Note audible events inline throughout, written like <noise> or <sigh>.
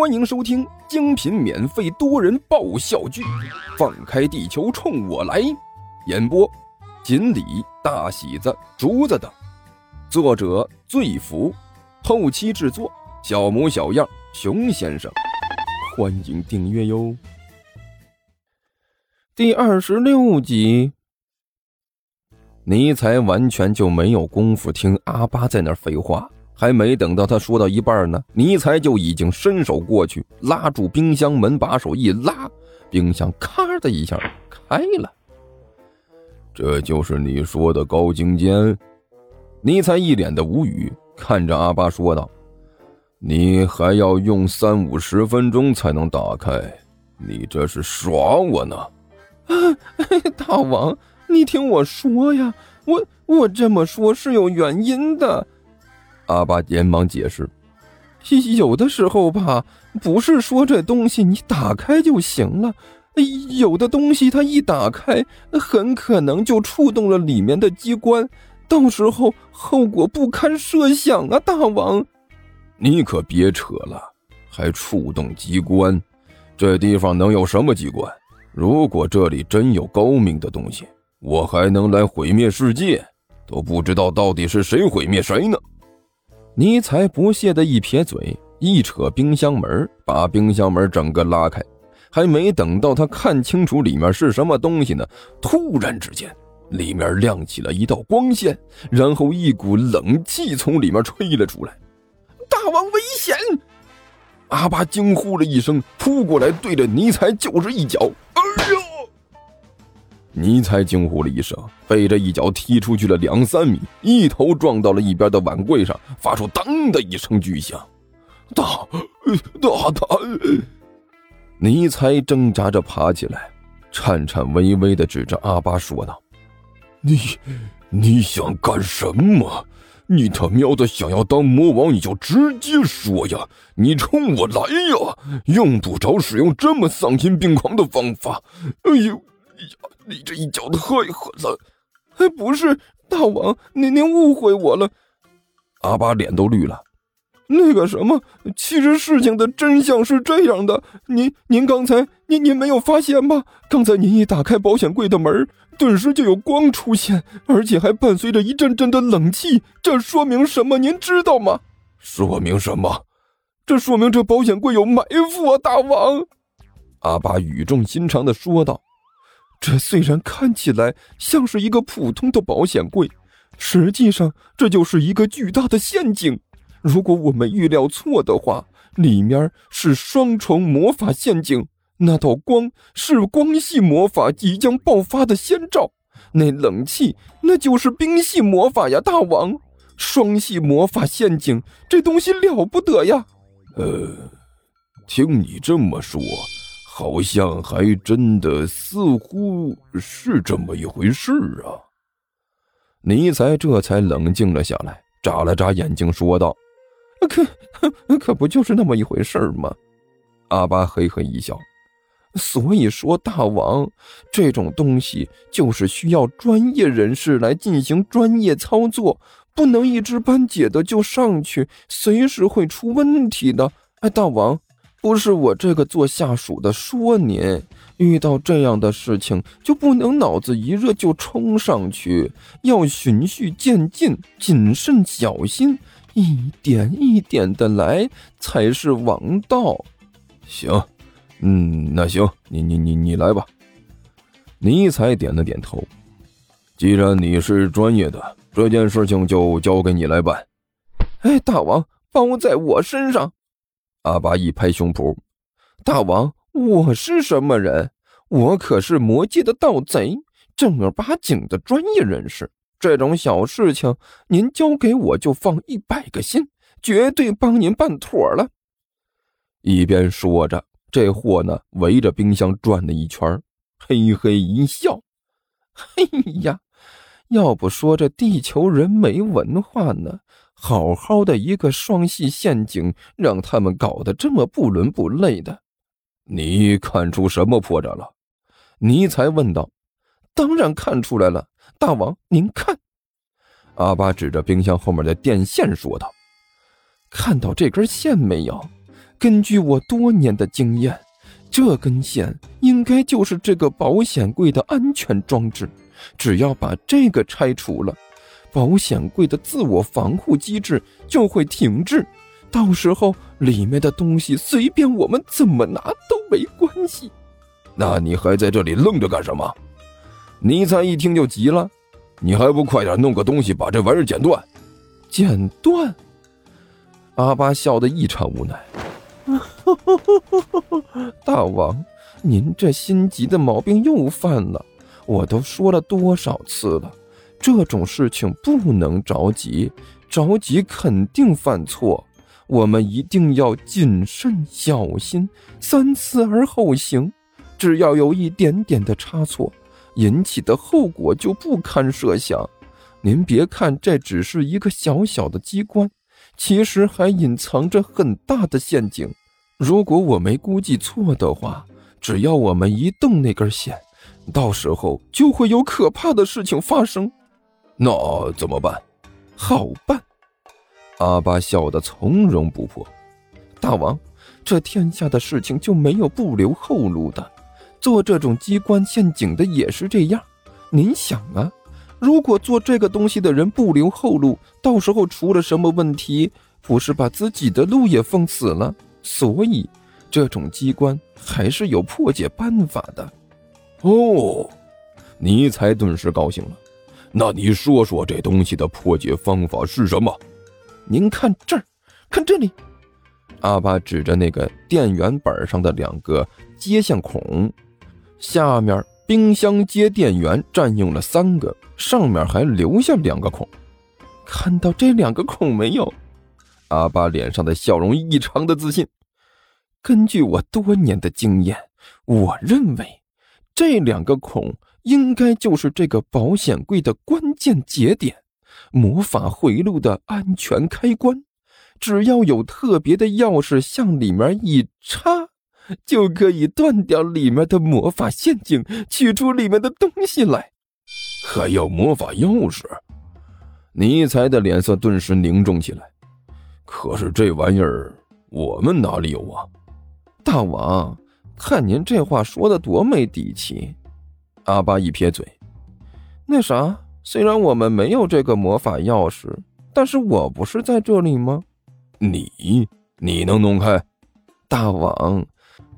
欢迎收听精品免费多人爆笑剧《放开地球冲我来》，演播：锦鲤、大喜子、竹子等，作者：醉福，后期制作：小模小样、熊先生。欢迎订阅哟。第二十六集，尼才完全就没有功夫听阿巴在那废话。还没等到他说到一半呢，尼才就已经伸手过去拉住冰箱门把手，一拉，冰箱咔的一下开了。这就是你说的高精尖？尼才一脸的无语，看着阿巴说道：“你还要用三五十分钟才能打开，你这是耍我呢？”啊，<laughs> 大王，你听我说呀，我我这么说是有原因的。阿爸连忙解释：“有的时候吧，不是说这东西你打开就行了，有的东西它一打开，很可能就触动了里面的机关，到时候后果不堪设想啊！大王，你可别扯了，还触动机关？这地方能有什么机关？如果这里真有高明的东西，我还能来毁灭世界？都不知道到底是谁毁灭谁呢？”尼才不屑的一撇嘴，一扯冰箱门，把冰箱门整个拉开。还没等到他看清楚里面是什么东西呢，突然之间，里面亮起了一道光线，然后一股冷气从里面吹了出来。大王危险！阿巴惊呼了一声，扑过来对着尼才就是一脚。哎呦！尼才惊呼了一声，被这一脚踢出去了两三米，一头撞到了一边的碗柜上，发出“当”的一声巨响。大大胆！尼才挣扎着爬起来，颤颤巍巍的指着阿巴说道：“你，你想干什么？你他喵的想要当魔王，你就直接说呀！你冲我来呀！用不着使用这么丧心病狂的方法！哎呦！”呀你这一脚太狠了！哎，不是大王，您您误会我了。阿巴脸都绿了。那个什么，其实事情的真相是这样的。您您刚才您您没有发现吗？刚才您一打开保险柜的门，顿时就有光出现，而且还伴随着一阵阵的冷气。这说明什么？您知道吗？说明什么？这说明这保险柜有埋伏啊！大王，阿巴语重心长的说道。这虽然看起来像是一个普通的保险柜，实际上这就是一个巨大的陷阱。如果我们预料错的话，里面是双重魔法陷阱。那道光是光系魔法即将爆发的先兆，那冷气那就是冰系魔法呀！大王，双系魔法陷阱，这东西了不得呀！呃，听你这么说。好像还真的似乎是这么一回事啊！尼才这才冷静了下来，眨了眨眼睛，说道：“可可不就是那么一回事吗？”阿巴嘿嘿一笑：“所以说，大王，这种东西就是需要专业人士来进行专业操作，不能一知半解的就上去，随时会出问题的。”哎，大王。不是我这个做下属的说您，遇到这样的事情就不能脑子一热就冲上去，要循序渐进，谨慎小心，一点一点的来才是王道。行，嗯，那行，你你你你来吧。尼才点了点头。既然你是专业的，这件事情就交给你来办。哎，大王，包在我身上。阿巴一拍胸脯：“大王，我是什么人？我可是魔界的盗贼，正儿八经的专业人士。这种小事情，您交给我就放一百个心，绝对帮您办妥了。”一边说着，这货呢围着冰箱转了一圈，嘿嘿一笑：“嘿呀，要不说这地球人没文化呢。”好好的一个双系陷阱，让他们搞得这么不伦不类的，你看出什么破绽了？尼才问道。当然看出来了，大王您看。阿巴指着冰箱后面的电线说道：“看到这根线没有？根据我多年的经验，这根线应该就是这个保险柜的安全装置。只要把这个拆除了，保险柜的自我防护机制就会停滞。到时候里面的东西随便我们怎么拿都没关系。那你还在这里愣着干什么？尼采一听就急了：“你还不快点弄个东西把这玩意儿剪断？”剪断？阿巴笑得异常无奈。<laughs> 大王，您这心急的毛病又犯了。我都说了多少次了，这种事情不能着急，着急肯定犯错。我们一定要谨慎小心，三思而后行。只要有一点点的差错，引起的后果就不堪设想。您别看这只是一个小小的机关，其实还隐藏着很大的陷阱。如果我没估计错的话，只要我们一动那根线，到时候就会有可怕的事情发生。那怎么办？好办。阿巴笑得从容不迫。大王，这天下的事情就没有不留后路的。做这种机关陷阱的也是这样。您想啊，如果做这个东西的人不留后路，到时候出了什么问题，不是把自己的路也封死了？所以，这种机关还是有破解办法的。哦，尼采顿时高兴了。那你说说这东西的破解方法是什么？您看这儿，看这里。阿巴指着那个电源板上的两个接线孔，下面冰箱接电源占用了三个，上面还留下两个孔。看到这两个孔没有？阿巴脸上的笑容异常的自信。根据我多年的经验，我认为这两个孔应该就是这个保险柜的关键节点。魔法回路的安全开关，只要有特别的钥匙向里面一插，就可以断掉里面的魔法陷阱，取出里面的东西来。还要魔法钥匙？尼才的脸色顿时凝重起来。可是这玩意儿我们哪里有啊？大王，看您这话说的多没底气。阿巴一撇嘴，那啥。虽然我们没有这个魔法钥匙，但是我不是在这里吗？你你能弄开？大王，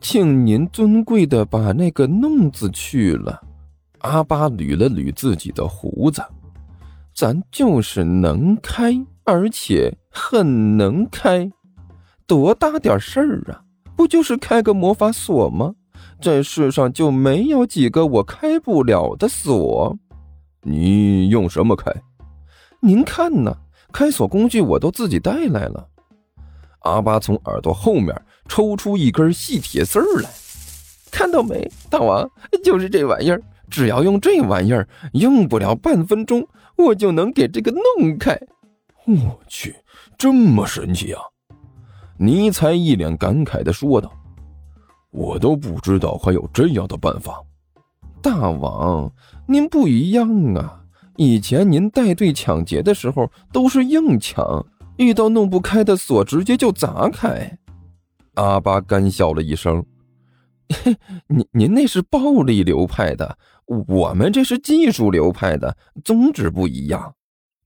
请您尊贵的把那个“弄”字去了。阿巴捋了捋自己的胡子，咱就是能开，而且很能开，多大点事儿啊？不就是开个魔法锁吗？这世上就没有几个我开不了的锁。你用什么开？您看呢？开锁工具我都自己带来了。阿巴从耳朵后面抽出一根细铁丝儿来，看到没，大王？就是这玩意儿，只要用这玩意儿，用不了半分钟，我就能给这个弄开。我去，这么神奇啊！尼才一脸感慨的说道：“我都不知道还有这样的办法。”大王，您不一样啊！以前您带队抢劫的时候都是硬抢，遇到弄不开的锁直接就砸开。阿巴干笑了一声：“ <laughs> 您您那是暴力流派的，我们这是技术流派的，宗旨不一样。”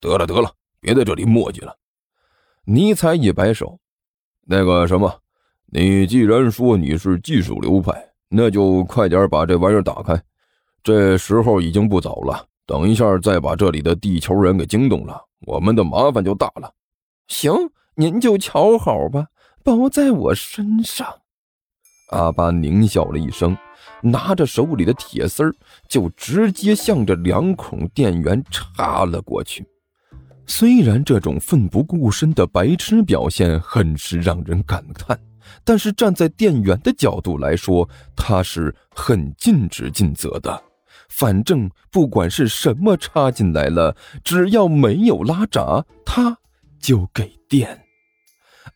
得了得了，别在这里磨叽了。尼采一摆手：“那个什么，你既然说你是技术流派，那就快点把这玩意儿打开。”这时候已经不早了，等一下再把这里的地球人给惊动了，我们的麻烦就大了。行，您就瞧好吧，包在我身上。阿巴狞笑了一声，拿着手里的铁丝儿，就直接向着两孔电源插了过去。虽然这种奋不顾身的白痴表现很是让人感叹，但是站在店员的角度来说，他是很尽职尽责的。反正不管是什么插进来了，只要没有拉闸，他就给电。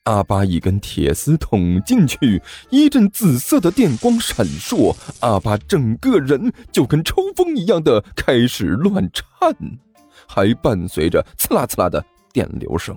阿巴一根铁丝捅进去，一阵紫色的电光闪烁，阿巴整个人就跟抽风一样的开始乱颤，还伴随着刺啦刺啦的电流声。